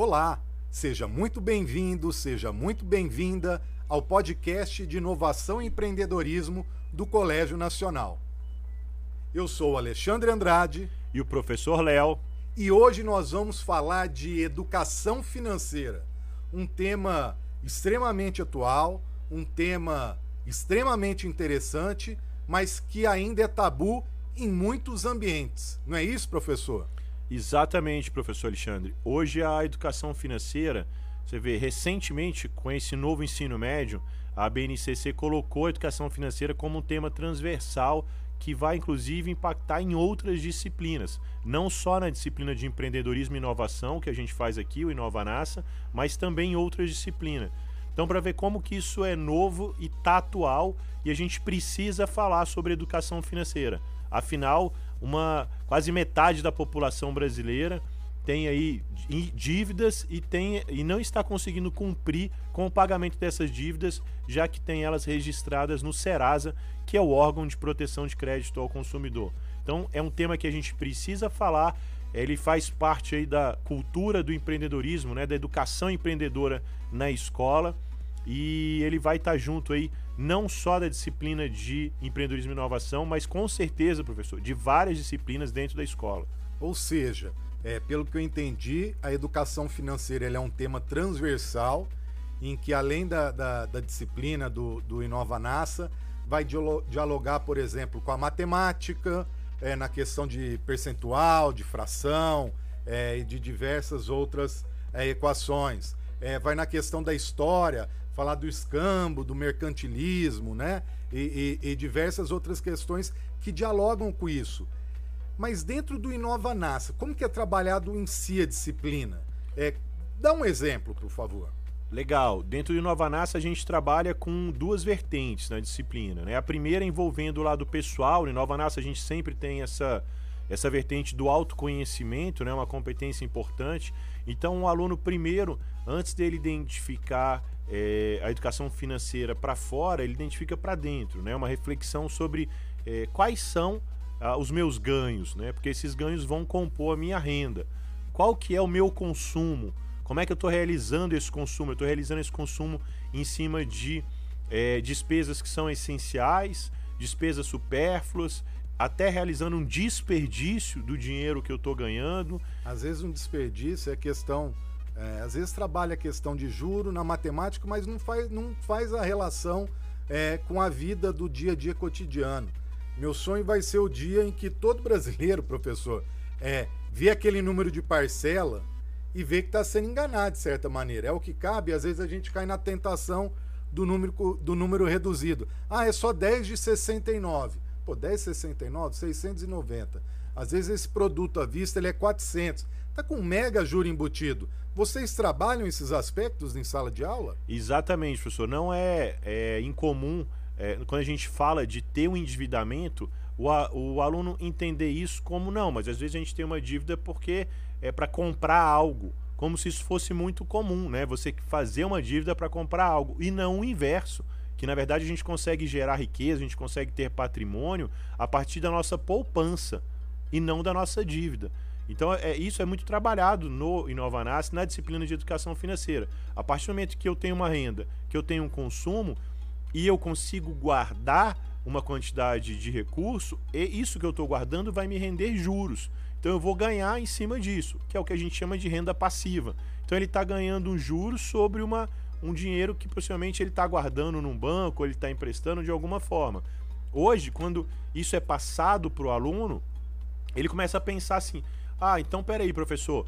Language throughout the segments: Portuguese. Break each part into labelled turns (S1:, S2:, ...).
S1: Olá, seja muito bem-vindo, seja muito bem-vinda ao podcast de inovação e empreendedorismo do Colégio Nacional. Eu sou Alexandre Andrade
S2: e o professor Léo
S1: e hoje nós vamos falar de educação financeira, um tema extremamente atual, um tema extremamente interessante, mas que ainda é tabu em muitos ambientes. Não é isso, professor?
S2: Exatamente, professor Alexandre. Hoje a educação financeira, você vê, recentemente, com esse novo ensino médio, a BNCC colocou a educação financeira como um tema transversal que vai inclusive impactar em outras disciplinas, não só na disciplina de empreendedorismo e inovação que a gente faz aqui, o Inova NASA, mas também em outras disciplinas. Então, para ver como que isso é novo e tá atual e a gente precisa falar sobre educação financeira. Afinal, uma quase metade da população brasileira tem aí dívidas e, tem, e não está conseguindo cumprir com o pagamento dessas dívidas, já que tem elas registradas no Serasa, que é o órgão de proteção de crédito ao consumidor. Então é um tema que a gente precisa falar, ele faz parte aí da cultura do empreendedorismo, né, da educação empreendedora na escola e ele vai estar junto aí não só da disciplina de empreendedorismo e inovação, mas com certeza, professor, de várias disciplinas dentro da escola.
S1: Ou seja, é, pelo que eu entendi, a educação financeira é um tema transversal em que além da, da, da disciplina do, do Inova NASA, vai dialogar, por exemplo, com a matemática, é, na questão de percentual, de fração é, e de diversas outras é, equações. É, vai na questão da história, falar do escambo, do mercantilismo, né? E, e, e diversas outras questões que dialogam com isso. Mas dentro do Inova NASA, como que é trabalhado em si a disciplina? É, dá um exemplo, por favor.
S2: Legal. Dentro do Inova NASA a gente trabalha com duas vertentes na disciplina. Né? A primeira envolvendo o lado pessoal. No Inova NASA a gente sempre tem essa, essa vertente do autoconhecimento, né? uma competência importante. Então o aluno primeiro, antes dele identificar é, a educação financeira para fora, ele identifica para dentro, né? Uma reflexão sobre é, quais são ah, os meus ganhos, né? Porque esses ganhos vão compor a minha renda. Qual que é o meu consumo? Como é que eu estou realizando esse consumo? Eu estou realizando esse consumo em cima de é, despesas que são essenciais, despesas supérfluas, até realizando um desperdício do dinheiro que eu estou ganhando.
S1: Às vezes um desperdício é questão é, às vezes trabalha a questão de juro na matemática, mas não faz, não faz a relação é, com a vida do dia a dia cotidiano. Meu sonho vai ser o dia em que todo brasileiro, professor, é, vê aquele número de parcela e vê que está sendo enganado de certa maneira. É o que cabe, às vezes a gente cai na tentação do número, do número reduzido. Ah, é só 10 de 69. Pô, 10 de 69, 690. Às vezes esse produto à vista ele é 400. Está com um mega juro embutido. Vocês trabalham esses aspectos em sala de aula?
S2: Exatamente, professor. Não é, é incomum, é, quando a gente fala de ter um endividamento, o, a, o aluno entender isso como não, mas às vezes a gente tem uma dívida porque é para comprar algo, como se isso fosse muito comum, né? Você fazer uma dívida para comprar algo e não o inverso, que na verdade a gente consegue gerar riqueza, a gente consegue ter patrimônio a partir da nossa poupança e não da nossa dívida. Então, é, isso é muito trabalhado no Inovanas, na disciplina de educação financeira. A partir do momento que eu tenho uma renda, que eu tenho um consumo e eu consigo guardar uma quantidade de recurso, e isso que eu estou guardando vai me render juros. Então, eu vou ganhar em cima disso, que é o que a gente chama de renda passiva. Então, ele está ganhando um juros sobre uma, um dinheiro que possivelmente ele está guardando num banco, ele está emprestando de alguma forma. Hoje, quando isso é passado para o aluno, ele começa a pensar assim: ah, então peraí, professor.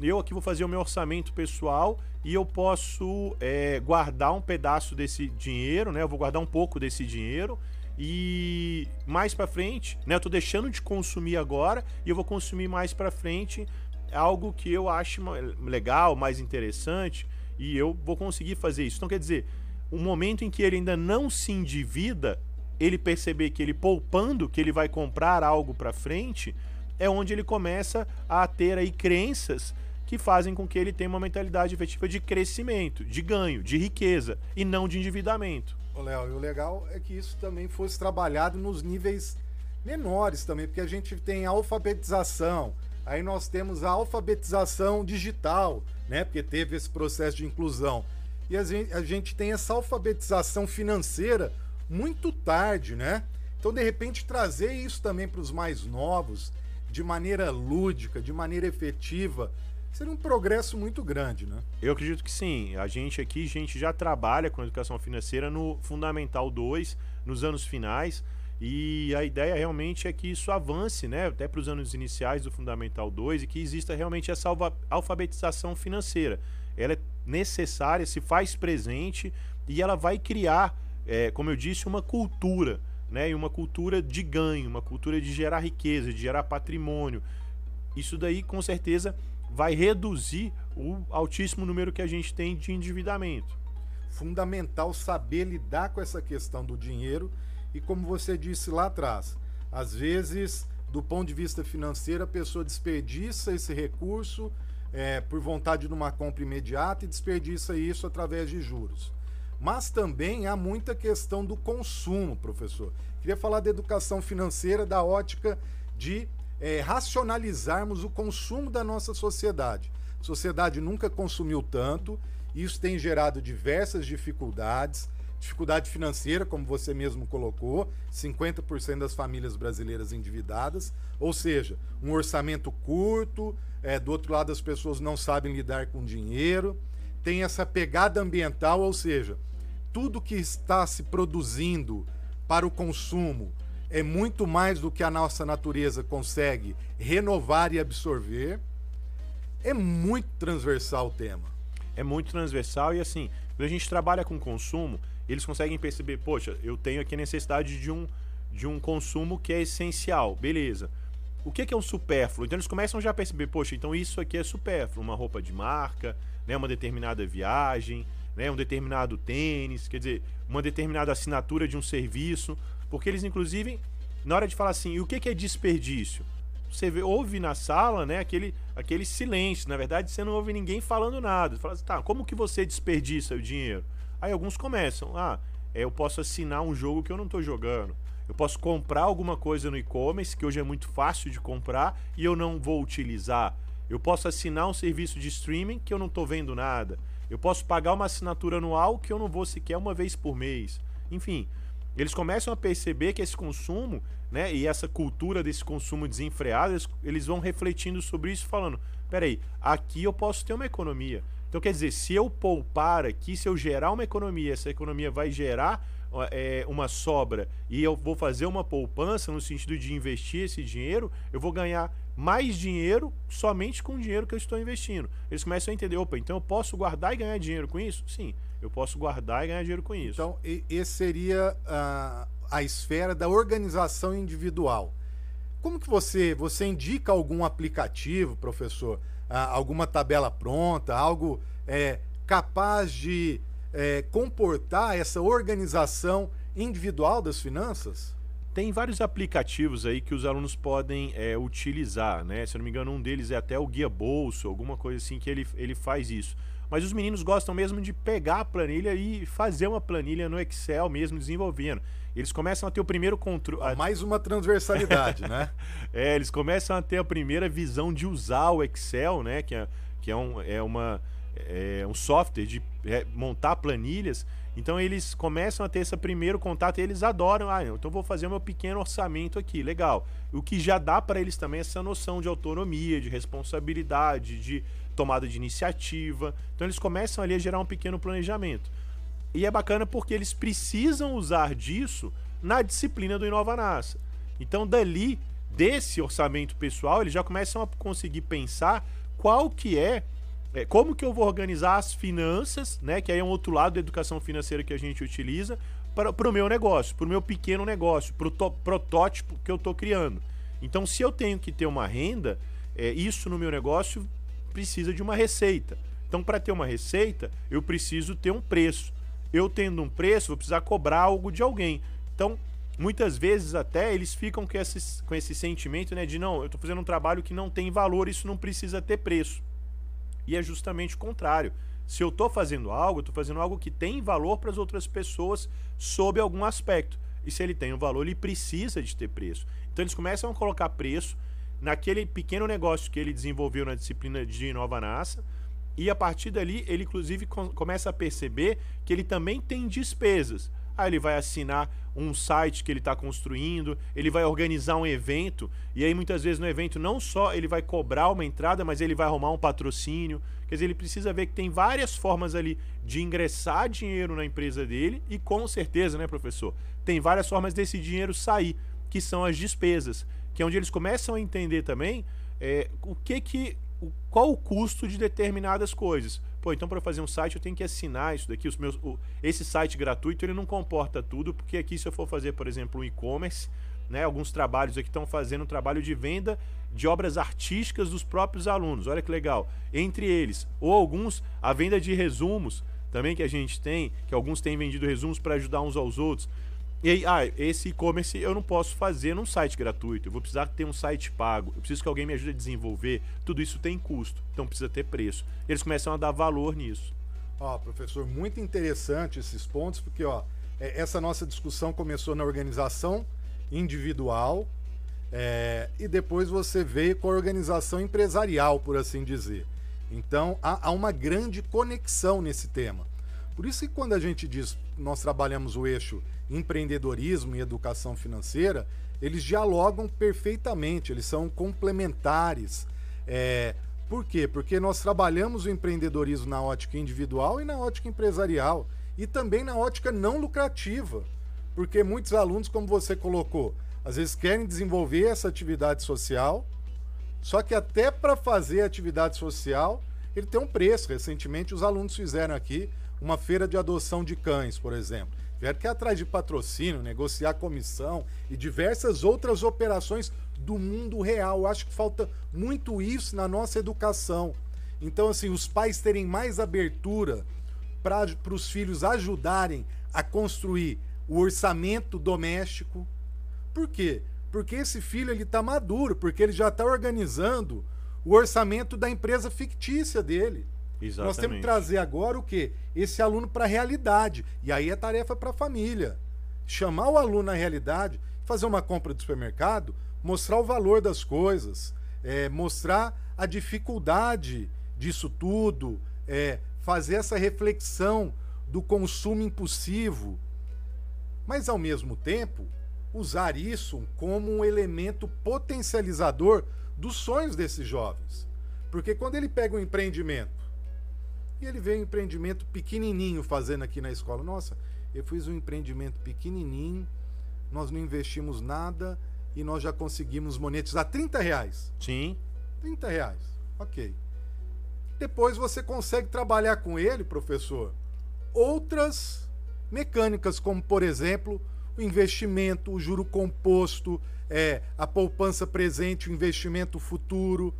S2: Eu aqui vou fazer o meu orçamento pessoal e eu posso é, guardar um pedaço desse dinheiro, né? Eu vou guardar um pouco desse dinheiro e mais para frente, né? Eu tô deixando de consumir agora e eu vou consumir mais para frente algo que eu acho legal, mais interessante e eu vou conseguir fazer isso. Então quer dizer, o momento em que ele ainda não se endivida, ele perceber que ele poupando, que ele vai comprar algo para frente, é onde ele começa a ter aí crenças que fazem com que ele tenha uma mentalidade efetiva de crescimento, de ganho, de riqueza e não de endividamento.
S1: Ô Léo, e o legal é que isso também fosse trabalhado nos níveis menores também, porque a gente tem alfabetização, Aí nós temos a alfabetização digital, né? Porque teve esse processo de inclusão. E a gente, a gente tem essa alfabetização financeira muito tarde, né? Então, de repente, trazer isso também para os mais novos, de maneira lúdica, de maneira efetiva, seria um progresso muito grande, né?
S2: Eu acredito que sim. A gente aqui, a gente já trabalha com educação financeira no Fundamental 2, nos anos finais. E a ideia realmente é que isso avance, né, até para os anos iniciais do Fundamental 2 e que exista realmente essa alfabetização financeira. Ela é necessária, se faz presente e ela vai criar, é, como eu disse, uma cultura, né, e uma cultura de ganho, uma cultura de gerar riqueza, de gerar patrimônio. Isso daí, com certeza, vai reduzir o altíssimo número que a gente tem de endividamento.
S1: Fundamental saber lidar com essa questão do dinheiro e como você disse lá atrás, às vezes, do ponto de vista financeiro, a pessoa desperdiça esse recurso é, por vontade de uma compra imediata e desperdiça isso através de juros. Mas também há muita questão do consumo, professor. Queria falar da educação financeira da ótica de é, racionalizarmos o consumo da nossa sociedade. A sociedade nunca consumiu tanto, isso tem gerado diversas dificuldades dificuldade financeira, como você mesmo colocou, 50% das famílias brasileiras endividadas, ou seja, um orçamento curto, é, do outro lado as pessoas não sabem lidar com dinheiro, tem essa pegada ambiental, ou seja, tudo que está se produzindo para o consumo é muito mais do que a nossa natureza consegue renovar e absorver. É muito transversal o tema.
S2: É muito transversal e assim, quando a gente trabalha com consumo, eles conseguem perceber, poxa, eu tenho aqui a necessidade de um, de um consumo que é essencial, beleza. O que é um supérfluo? Então eles começam já a perceber, poxa, então isso aqui é supérfluo, uma roupa de marca, né, uma determinada viagem, né, um determinado tênis, quer dizer, uma determinada assinatura de um serviço, porque eles inclusive na hora de falar assim, e o que é desperdício? Você vê, ouve na sala, né, aquele, aquele silêncio. Na verdade, você não ouve ninguém falando nada. Você fala assim, tá, como que você desperdiça o dinheiro? Aí alguns começam, ah, é, eu posso assinar um jogo que eu não estou jogando. Eu posso comprar alguma coisa no e-commerce, que hoje é muito fácil de comprar, e eu não vou utilizar. Eu posso assinar um serviço de streaming que eu não estou vendo nada. Eu posso pagar uma assinatura anual que eu não vou sequer uma vez por mês. Enfim, eles começam a perceber que esse consumo, né, e essa cultura desse consumo desenfreado, eles, vão refletindo sobre isso, falando: peraí, aqui eu posso ter uma economia. Então, quer dizer, se eu poupar aqui, se eu gerar uma economia, essa economia vai gerar é, uma sobra e eu vou fazer uma poupança no sentido de investir esse dinheiro, eu vou ganhar mais dinheiro somente com o dinheiro que eu estou investindo. Eles começam a entender, opa, então eu posso guardar e ganhar dinheiro com isso? Sim, eu posso guardar e ganhar dinheiro com isso.
S1: Então, esse seria a, a esfera da organização individual. Como que você, você indica algum aplicativo, professor? alguma tabela pronta, algo é, capaz de é, comportar essa organização individual das finanças?
S2: Tem vários aplicativos aí que os alunos podem é, utilizar, né? Se eu não me engano, um deles é até o Guia Bolso, alguma coisa assim que ele, ele faz isso. Mas os meninos gostam mesmo de pegar a planilha e fazer uma planilha no Excel mesmo, desenvolvendo. Eles começam a ter o primeiro controle.
S1: Mais uma transversalidade, né?
S2: É, eles começam a ter a primeira visão de usar o Excel, né? Que é, que é, um, é, uma, é um software de é, montar planilhas. Então eles começam a ter esse primeiro contato e eles adoram. Ah, então vou fazer o meu pequeno orçamento aqui, legal. O que já dá para eles também essa noção de autonomia, de responsabilidade, de tomada de iniciativa. Então eles começam ali a gerar um pequeno planejamento. E é bacana porque eles precisam usar disso na disciplina do Inova NASA. Então, dali, desse orçamento pessoal, eles já começam a conseguir pensar qual que é, é como que eu vou organizar as finanças, né? Que aí é um outro lado da educação financeira que a gente utiliza para o meu negócio, para o meu pequeno negócio, para o protótipo que eu estou criando. Então, se eu tenho que ter uma renda, é, isso no meu negócio precisa de uma receita. Então, para ter uma receita, eu preciso ter um preço eu tendo um preço, vou precisar cobrar algo de alguém. Então, muitas vezes até eles ficam com esse, com esse sentimento né, de não, eu estou fazendo um trabalho que não tem valor, isso não precisa ter preço. E é justamente o contrário. Se eu estou fazendo algo, estou fazendo algo que tem valor para as outras pessoas sob algum aspecto. E se ele tem um valor, ele precisa de ter preço. Então eles começam a colocar preço, naquele pequeno negócio que ele desenvolveu na disciplina de Nova Nassa. E a partir dali, ele inclusive com, começa a perceber que ele também tem despesas. Aí ele vai assinar um site que ele está construindo, ele vai organizar um evento, e aí muitas vezes no evento não só ele vai cobrar uma entrada, mas ele vai arrumar um patrocínio. Quer dizer, ele precisa ver que tem várias formas ali de ingressar dinheiro na empresa dele, e com certeza, né, professor? Tem várias formas desse dinheiro sair, que são as despesas, que é onde eles começam a entender também é, o que que. O, qual o custo de determinadas coisas pô, então para fazer um site eu tenho que assinar isso daqui. Os meus, o, esse site gratuito ele não comporta tudo, porque aqui se eu for fazer, por exemplo, um e-commerce, né, alguns trabalhos aqui estão fazendo um trabalho de venda de obras artísticas dos próprios alunos. Olha que legal. Entre eles, ou alguns, a venda de resumos também que a gente tem, que alguns têm vendido resumos para ajudar uns aos outros. E ah, esse e-commerce eu não posso fazer num site gratuito, eu vou precisar ter um site pago, eu preciso que alguém me ajude a desenvolver. Tudo isso tem custo, então precisa ter preço. Eles começam a dar valor nisso.
S1: Ó, professor, muito interessante esses pontos, porque ó, é, essa nossa discussão começou na organização individual é, e depois você veio com a organização empresarial, por assim dizer. Então há, há uma grande conexão nesse tema. Por isso que quando a gente diz nós trabalhamos o eixo empreendedorismo e educação financeira, eles dialogam perfeitamente, eles são complementares. É, por quê? Porque nós trabalhamos o empreendedorismo na ótica individual e na ótica empresarial, e também na ótica não lucrativa. Porque muitos alunos, como você colocou, às vezes querem desenvolver essa atividade social, só que até para fazer atividade social, ele tem um preço. Recentemente, os alunos fizeram aqui uma feira de adoção de cães, por exemplo tiveram que ir atrás de patrocínio, negociar comissão e diversas outras operações do mundo real. Eu acho que falta muito isso na nossa educação. Então, assim, os pais terem mais abertura para os filhos ajudarem a construir o orçamento doméstico. Por quê? Porque esse filho ele está maduro, porque ele já está organizando o orçamento da empresa fictícia dele. Exatamente. Nós temos que trazer agora o quê? Esse aluno para a realidade. E aí é tarefa para a família. Chamar o aluno na realidade, fazer uma compra do supermercado, mostrar o valor das coisas, é, mostrar a dificuldade disso tudo, é, fazer essa reflexão do consumo impulsivo. Mas, ao mesmo tempo, usar isso como um elemento potencializador dos sonhos desses jovens. Porque quando ele pega um empreendimento e ele vê um empreendimento pequenininho fazendo aqui na escola. Nossa, eu fiz um empreendimento pequenininho, nós não investimos nada e nós já conseguimos monetizar 30 reais.
S2: Sim.
S1: 30 reais, ok. Depois você consegue trabalhar com ele, professor, outras mecânicas, como por exemplo o investimento, o juro composto, é, a poupança presente, o investimento futuro,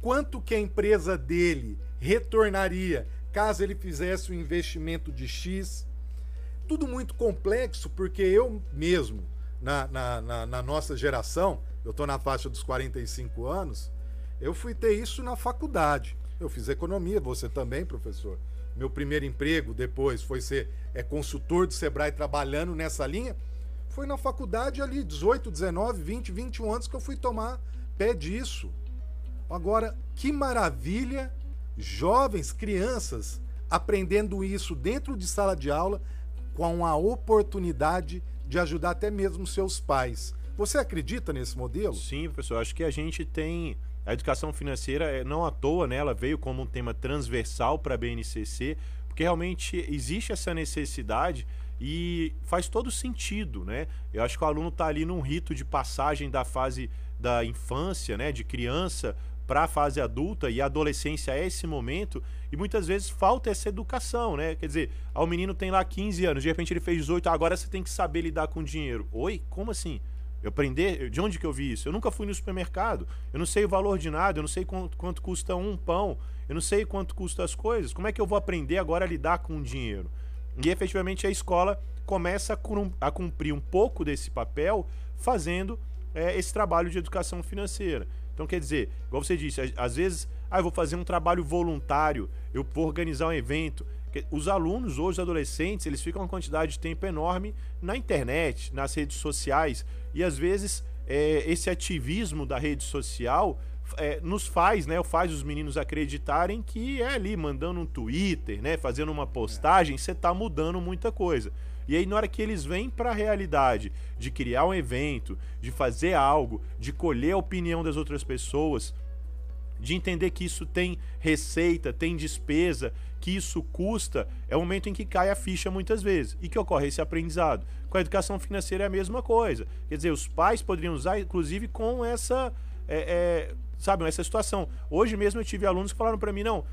S1: quanto que a empresa dele retornaria caso ele fizesse um investimento de X. Tudo muito complexo, porque eu mesmo, na, na, na, na nossa geração, eu estou na faixa dos 45 anos, eu fui ter isso na faculdade. Eu fiz economia, você também, professor. Meu primeiro emprego depois foi ser é, consultor do Sebrae trabalhando nessa linha. Foi na faculdade ali, 18, 19, 20, 21 anos que eu fui tomar pé disso. Agora, que maravilha jovens, crianças, aprendendo isso dentro de sala de aula com a oportunidade de ajudar até mesmo seus pais. Você acredita nesse modelo?
S2: Sim, professor. Acho que a gente tem. A educação financeira, é, não à toa, né, ela veio como um tema transversal para a BNCC, porque realmente existe essa necessidade e faz todo sentido, né? Eu acho que o aluno está ali num rito de passagem da fase da infância, né, de criança para a fase adulta e a adolescência é esse momento e muitas vezes falta essa educação, né? Quer dizer, ah, o menino tem lá 15 anos, de repente ele fez 18, agora você tem que saber lidar com dinheiro. Oi, como assim? Eu aprender? De onde que eu vi isso? Eu nunca fui no supermercado, eu não sei o valor de nada, eu não sei quanto, quanto custa um pão, eu não sei quanto custa as coisas. Como é que eu vou aprender agora a lidar com o dinheiro? E efetivamente a escola começa a cumprir um pouco desse papel fazendo é, esse trabalho de educação financeira. Então, quer dizer, igual você disse, às vezes, ah, eu vou fazer um trabalho voluntário, eu vou organizar um evento. Os alunos hoje, os adolescentes, eles ficam uma quantidade de tempo enorme na internet, nas redes sociais, e às vezes é, esse ativismo da rede social é, nos faz, né, faz os meninos acreditarem que é ali mandando um Twitter, né, fazendo uma postagem, você está mudando muita coisa. E aí na hora que eles vêm para a realidade de criar um evento, de fazer algo, de colher a opinião das outras pessoas, de entender que isso tem receita, tem despesa, que isso custa, é o momento em que cai a ficha muitas vezes e que ocorre esse aprendizado. Com a educação financeira é a mesma coisa. Quer dizer, os pais poderiam usar, inclusive, com essa. É, é, sabe, essa situação. Hoje mesmo eu tive alunos que falaram para mim: não,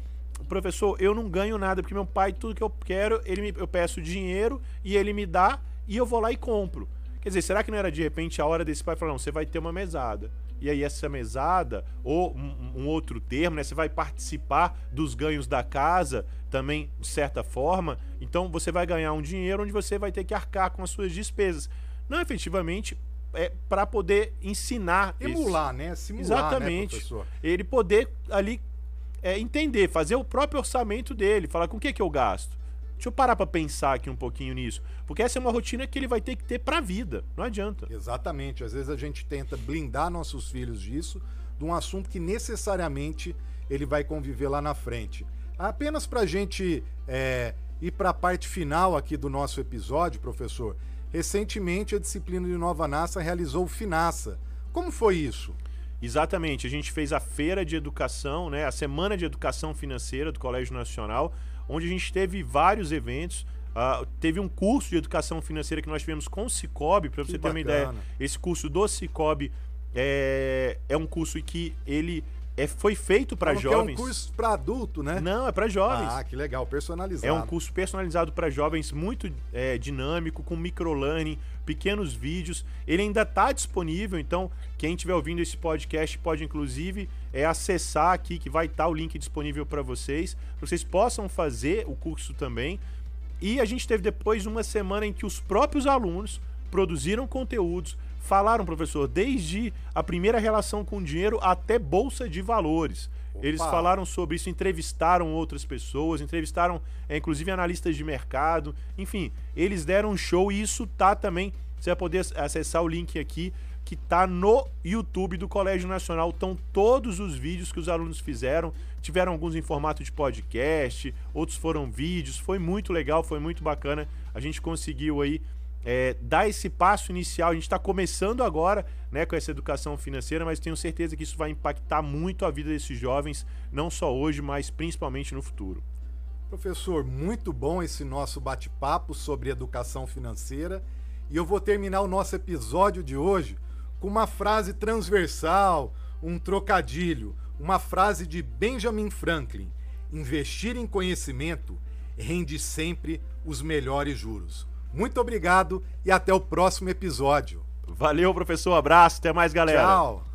S2: professor, eu não ganho nada, porque meu pai, tudo que eu quero, ele me, eu peço dinheiro e ele me dá e eu vou lá e compro. Quer dizer, será que não era de repente a hora desse pai falar: não, você vai ter uma mesada e aí essa mesada, ou um, um, outro termo, né? Você vai participar dos ganhos da casa também, de certa forma. Então você vai ganhar um dinheiro onde você vai ter que arcar com as suas despesas. Não efetivamente é para poder ensinar.
S1: Emular, esse... né? Simular,
S2: né, Exatamente. Né, Ele poder ali é, entender, fazer o próprio orçamento dele, falar com o que, que eu gasto. Deixa eu parar para pensar aqui um pouquinho nisso, porque essa é uma rotina que ele vai ter que ter para a vida, não adianta.
S1: Exatamente, às vezes a gente tenta blindar nossos filhos disso, de um assunto que necessariamente ele vai conviver lá na frente. Apenas para a gente é, ir para a parte final aqui do nosso episódio, professor, recentemente a disciplina de Nova Nassa realizou o Finassa. Como foi isso?
S2: Exatamente, a gente fez a feira de educação, né, a semana de educação financeira do Colégio Nacional, onde a gente teve vários eventos. Uh, teve um curso de educação financeira que nós tivemos com o Cicobi, para você ter uma ideia. Esse curso do Cicobi é, é um curso que ele é, foi feito para jovens.
S1: é um curso para adulto, né?
S2: Não, é para jovens.
S1: Ah, que legal, personalizado.
S2: É um curso personalizado para jovens, muito é, dinâmico, com microlearning, pequenos vídeos. Ele ainda está disponível, então quem estiver ouvindo esse podcast pode inclusive é, acessar aqui, que vai estar tá o link disponível para vocês, para vocês possam fazer o curso também. E a gente teve depois uma semana em que os próprios alunos produziram conteúdos, falaram, professor, desde a primeira relação com o dinheiro até bolsa de valores. Opa. Eles falaram sobre isso, entrevistaram outras pessoas, entrevistaram é, inclusive analistas de mercado, enfim, eles deram um show e isso tá também. Você vai poder acessar o link aqui que tá no YouTube do Colégio Nacional. Estão todos os vídeos que os alunos fizeram. Tiveram alguns em formato de podcast, outros foram vídeos. Foi muito legal, foi muito bacana. A gente conseguiu aí é, dar esse passo inicial. A gente está começando agora né, com essa educação financeira, mas tenho certeza que isso vai impactar muito a vida desses jovens, não só hoje, mas principalmente no futuro.
S1: Professor, muito bom esse nosso bate-papo sobre educação financeira. E eu vou terminar o nosso episódio de hoje com uma frase transversal, um trocadilho, uma frase de Benjamin Franklin: Investir em conhecimento rende sempre os melhores juros. Muito obrigado e até o próximo episódio.
S2: Valeu, professor. Abraço. Até mais, galera.
S1: Tchau.